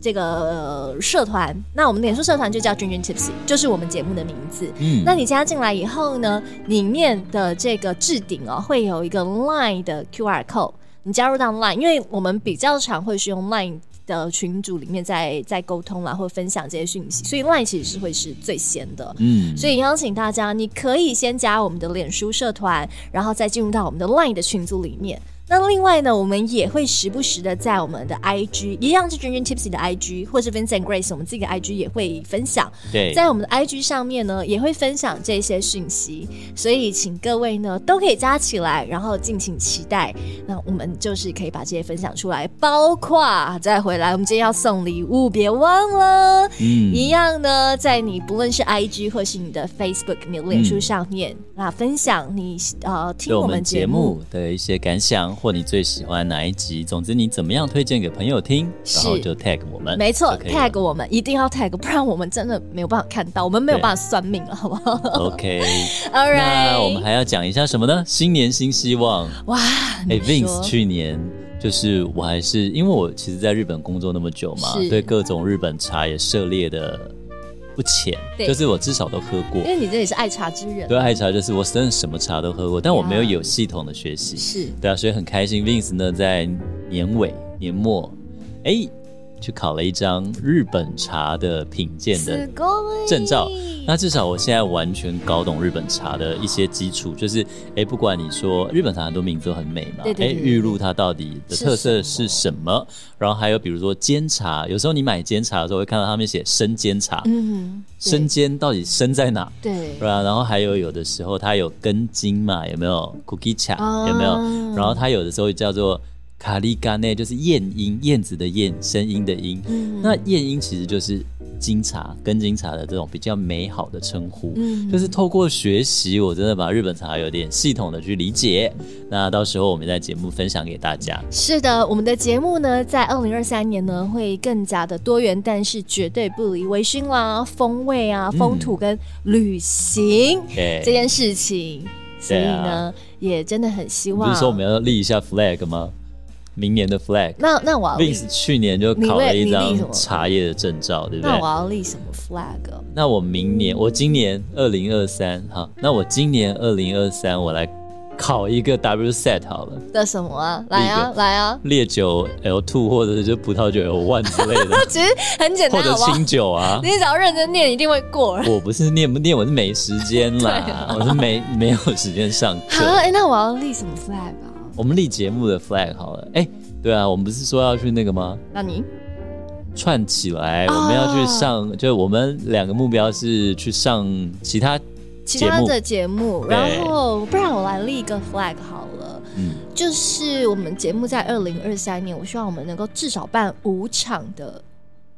这个、呃、社团。那我们脸书社团就叫君君 Tipsy，就是我们节目的名字。嗯，那你加进来以后呢，里面的这个置顶哦，会有一个 Line 的 QR code。你加入到 Line，因为我们比较常会使用 Line。的群组里面在在沟通啦，或分享这些讯息，所以 Line 其实是会是最先的。嗯，所以邀请大家，你可以先加我们的脸书社团，然后再进入到我们的 Line 的群组里面。那另外呢，我们也会时不时的在我们的 IG，一样是君君 Tipsy 的 IG，或是 Vincent Grace 我们自己的 IG 也会分享。对，在我们的 IG 上面呢，也会分享这些讯息，所以请各位呢都可以加起来，然后敬请期待。那我们就是可以把这些分享出来，包括再回来，我们今天要送礼物，别忘了，嗯，一样呢，在你不论是 IG 或是你的 Facebook、你的脸书上面，嗯、那分享你呃听我们节目的一些感想。或你最喜欢哪一集？总之你怎么样推荐给朋友听，然后就 tag 我们，没错，tag 我们一定要 tag，不然我们真的没有办法看到，我们没有办法算命了，好不好？OK，All right，那我们还要讲一下什么呢？新年新希望，哇！哎，Vince 去年就是我还是因为我其实在日本工作那么久嘛，对各种日本茶也涉猎的。不浅，对就是我至少都喝过。因为你这里是爱茶之人，对，爱茶就是我真的什么茶都喝过，但我没有有系统的学习。是，对啊，所以很开心。Vince 呢，在年尾年末，哎，去考了一张日本茶的品鉴的证照。那至少我现在完全搞懂日本茶的一些基础，就是哎，不管你说日本茶很多名字都很美嘛，哎，玉露它到底的特色是什么？然后还有比如说煎茶，有时候你买煎茶的时候会看到他们写生煎茶，嗯，生煎到底生在哪？对，是吧？然后还有有的时候它有根茎嘛，有没有？Cookie 茶有没有？然后它有的时候叫做。卡利干内就是燕音，燕子的燕，声音的音。嗯、那燕音其实就是金茶、跟金茶的这种比较美好的称呼。嗯，就是透过学习，我真的把日本茶有点系统的去理解。那到时候我们在节目分享给大家。是的，我们的节目呢，在二零二三年呢会更加的多元，但是绝对不离微醺啦、风味啊、风土跟旅行、嗯、这件事情。所以呢，啊、也真的很希望。不是说我们要立一下 flag 吗？明年的 flag，那那我要 Vince 去年就考了一张茶叶的证照，对不对？那我要立什么 flag？那我明年，我今年二零二三哈，那我今年二零二三，我来考一个 WSET 好了。的什么啊？来啊来啊！烈酒 L two 或者是就葡萄酒 L one 之类的，其实很简单，或者清酒啊。你只要认真念，一定会过。我不是念不念，我是没时间啦，我是没没有时间上课。那我要立什么 flag 啊？我们立节目的 flag 好了，哎、欸，对啊，我们不是说要去那个吗？那你串起来，我们要去上，哦、就我们两个目标是去上其他其他的节目，然后不然我来立一个 flag 好了，嗯，就是我们节目在二零二三年，我希望我们能够至少办五场的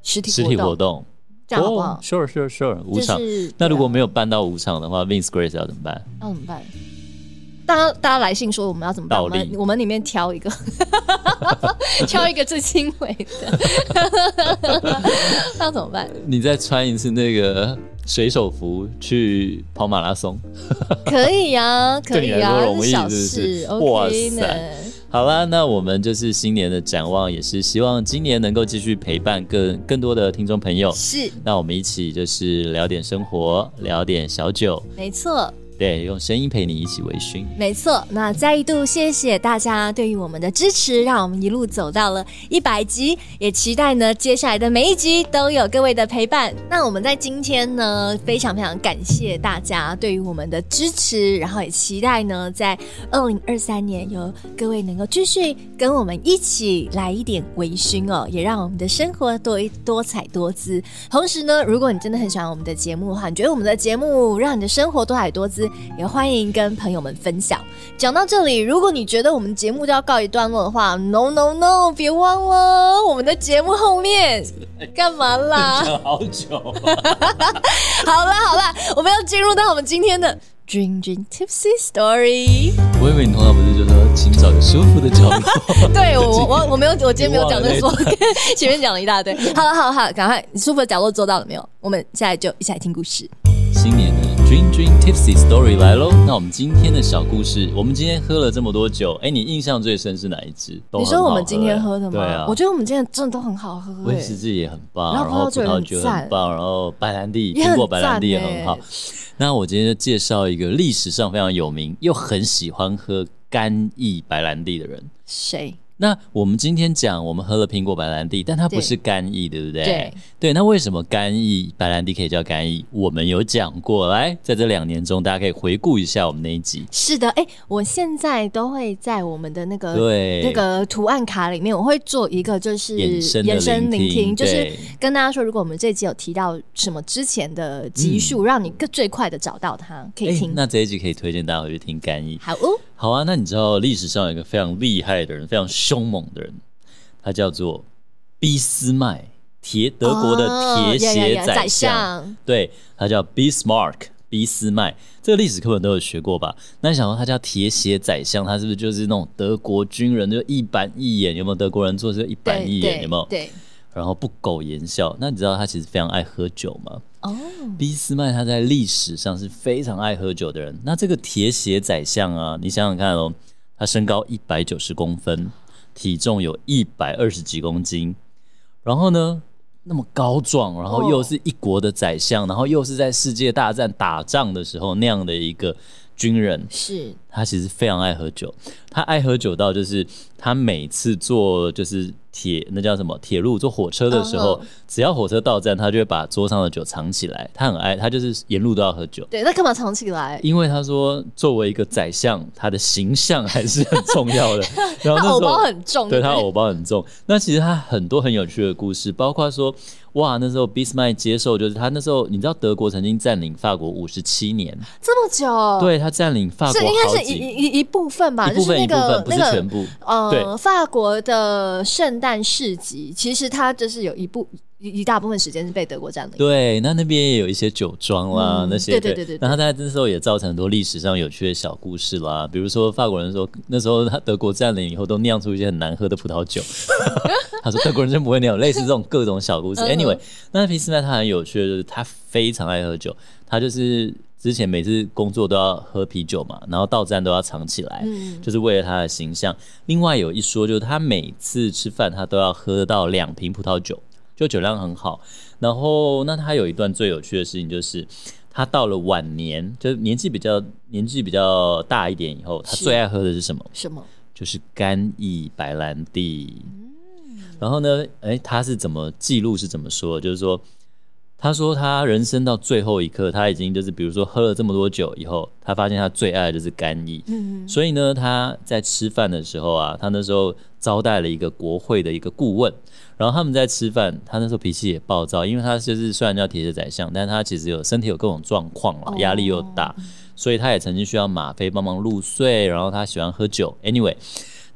实体实体活动，这样好不好、oh,？Sure, sure, sure，五场。就是、那如果没有办到五场的话，Vince Grace 要怎么办？要怎么办？大家大家来信说我们要怎么办？我们我们里面挑一个，挑一个最轻微的，那怎么办？你再穿一次那个水手服去跑马拉松，可以 呀，可以呀，容易是不是？哇塞！好啦，那我们就是新年的展望，也是希望今年能够继续陪伴更更多的听众朋友。是，那我们一起就是聊点生活，聊点小酒，没错。对，用声音陪你一起微醺。没错，那再一度谢谢大家对于我们的支持，让我们一路走到了一百集，也期待呢接下来的每一集都有各位的陪伴。那我们在今天呢，非常非常感谢大家对于我们的支持，然后也期待呢在二零二三年有各位能够继续跟我们一起来一点微醺哦，也让我们的生活多一多彩多姿。同时呢，如果你真的很喜欢我们的节目的话，你觉得我们的节目让你的生活多彩多姿，也欢迎跟朋友们分享。讲到这里，如果你觉得我们节目都要告一段落的话，no no no，别忘了我们的节目后面 干嘛啦？讲好久。好了好了，我们要进入到我们今天的 Dream Dream Tipsy Story。我以为你通常不是就说请找个舒服的角落？对我我我没有，我今天没有讲这说，前面讲了一大堆。好了好了好了，赶快舒服的角落做到了没有？我们现在就一起来听故事。新年的。Dream Dream Tipsy Story 来喽！那我们今天的小故事，我们今天喝了这么多酒，哎，你印象最深是哪一支？你说我们今天喝的吗？对啊，我觉得我们今天真的都很好喝。威士忌也很棒，然后葡萄酒很棒，然后白兰地、苹果白兰地也很好。那我今天就介绍一个历史上非常有名又很喜欢喝干邑白兰地的人。谁？那我们今天讲，我们喝了苹果白兰地，但它不是干邑，对，不对？对对。那为什么干邑白兰地可以叫干邑？我们有讲过，来，在这两年中，大家可以回顾一下我们那一集。是的，哎，我现在都会在我们的那个对那个图案卡里面，我会做一个就是延伸聆听，就是跟大家说，如果我们这集有提到什么之前的集数，嗯、让你更最快的找到它，可以听。那这一集可以推荐大家回去听干邑。好哦。好啊，那你知道历史上有一个非常厉害的人，非常凶猛的人，他叫做俾斯麦，铁德国的铁血宰相。Oh, yeah, yeah, yeah, 对，他叫 Bismarck，俾斯麦。这个历史课本都有学过吧？那你想说他叫铁血宰相，他是不是就是那种德国军人，就一板一眼？有没有德国人做这一板一眼？有没有？对。然后不苟言笑。那你知道他其实非常爱喝酒吗？哦，俾斯麦他在历史上是非常爱喝酒的人。那这个铁血宰相啊，你想想看哦，他身高一百九十公分，体重有一百二十几公斤，然后呢，那么高壮，然后又是一国的宰相，然后又是在世界大战打仗的时候那样的一个军人，是他其实非常爱喝酒。他爱喝酒到就是他每次坐就是。铁那叫什么铁路坐火车的时候，uh. 只要火车到站，他就会把桌上的酒藏起来。他很爱，他就是沿路都要喝酒。对，那干嘛藏起来？因为他说，作为一个宰相，他的形象还是很重要的。然后那时候他偶包很重，对，他偶包很重。那其实他很多很有趣的故事，包括说。哇，那时候俾斯麦接受，就是他那时候，你知道德国曾经占领法国五十七年，这么久？对，他占领法国，应该是一一一部分吧，一部分一部分，不是全部。呃，法国的圣诞市集，其实它就是有一部。一一大部分时间是被德国占领。对，那那边也有一些酒庄啦，嗯、那些对对对对。然后在那时候也造成很多历史上有趣的小故事啦，比如说法国人说那时候他德国占领以后都酿出一些很难喝的葡萄酒，他说德国人真不会酿，类似这种各种小故事。Anyway，那皮斯麦他很有趣的就是他非常爱喝酒，他就是之前每次工作都要喝啤酒嘛，然后到站都要藏起来，嗯、就是为了他的形象。另外有一说就是他每次吃饭他都要喝到两瓶葡萄酒。就酒量很好，然后那他有一段最有趣的事情，就是他到了晚年，就是年纪比较年纪比较大一点以后，他最爱喝的是什么？什么？就是干邑白兰地。嗯、然后呢，哎，他是怎么记录？是怎么说？就是说，他说他人生到最后一刻，他已经就是比如说喝了这么多酒以后，他发现他最爱的就是干邑。嗯，所以呢，他在吃饭的时候啊，他那时候招待了一个国会的一个顾问。然后他们在吃饭，他那时候脾气也暴躁，因为他就是虽然叫铁血宰相，但是他其实有身体有各种状况了，压力又大，所以他也曾经需要吗啡帮忙入睡。然后他喜欢喝酒，anyway，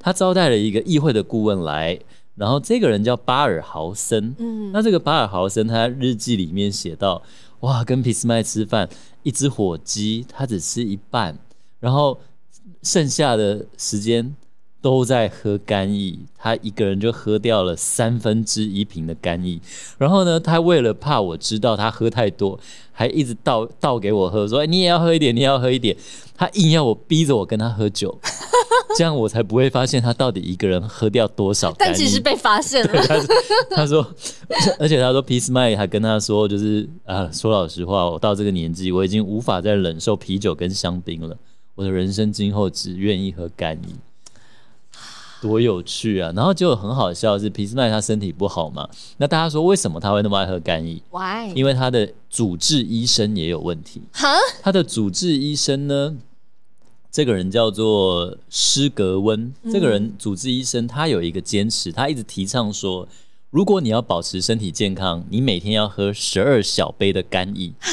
他招待了一个议会的顾问来，然后这个人叫巴尔豪森。嗯，那这个巴尔豪森他日记里面写到，哇，跟俾斯麦吃饭，一只火鸡他只吃一半，然后剩下的时间。都在喝干邑，他一个人就喝掉了三分之一瓶的干邑。然后呢，他为了怕我知道他喝太多，还一直倒倒给我喝，说：“欸，你也要喝一点，你也要喝一点。”他硬要我逼着我跟他喝酒，这样我才不会发现他到底一个人喝掉多少。但其实被发现了。他，他说，而且他说，俾斯麦还跟他说，就是啊，说老实话，我到这个年纪，我已经无法再忍受啤酒跟香槟了。我的人生今后只愿意喝干邑。多有趣啊！然后就很好笑的是，皮斯麦他身体不好嘛，那大家说为什么他会那么爱喝干邑？Why？因为他的主治医生也有问题。他的主治医生呢，这个人叫做施格温。这个人主治医生他有一个坚持，他一直提倡说，如果你要保持身体健康，你每天要喝十二小杯的干邑。啊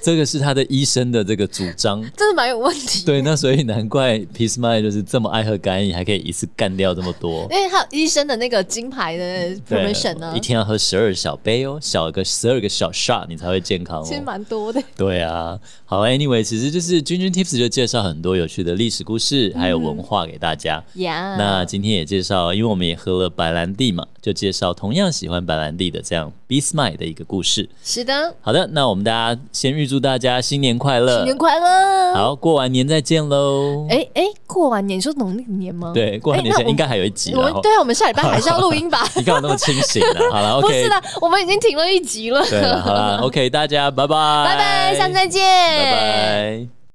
这个是他的医生的这个主张，真的蛮有问题。对，那所以难怪俾斯麦就是这么爱喝干邑，还可以一次干掉这么多。因为他医生的那个金牌的 permission 呢，一天要喝十二小杯哦，小个十二个小 shot 你才会健康哦。其实蛮多的。对啊，好，Anyway，其实就是君君 Tips 就介绍很多有趣的历史故事，还有文化给大家。呀、嗯，那今天也介绍，因为我们也喝了白兰地嘛，就介绍同样喜欢白兰地的这样 Be Smile 的一个故事。是的。好的，那我们大家先预。祝大家新年快乐！新年快乐！好，过完年再见喽！哎哎，过完年，你说农历年吗？对，过完年前应该还有一集。我们对啊，我们下礼拜 还是要录音吧？你干嘛那么清醒呢？好了，OK。不是的，我们已经停了一集了。对，好了，OK，大家拜拜，拜拜，下次再见，拜拜。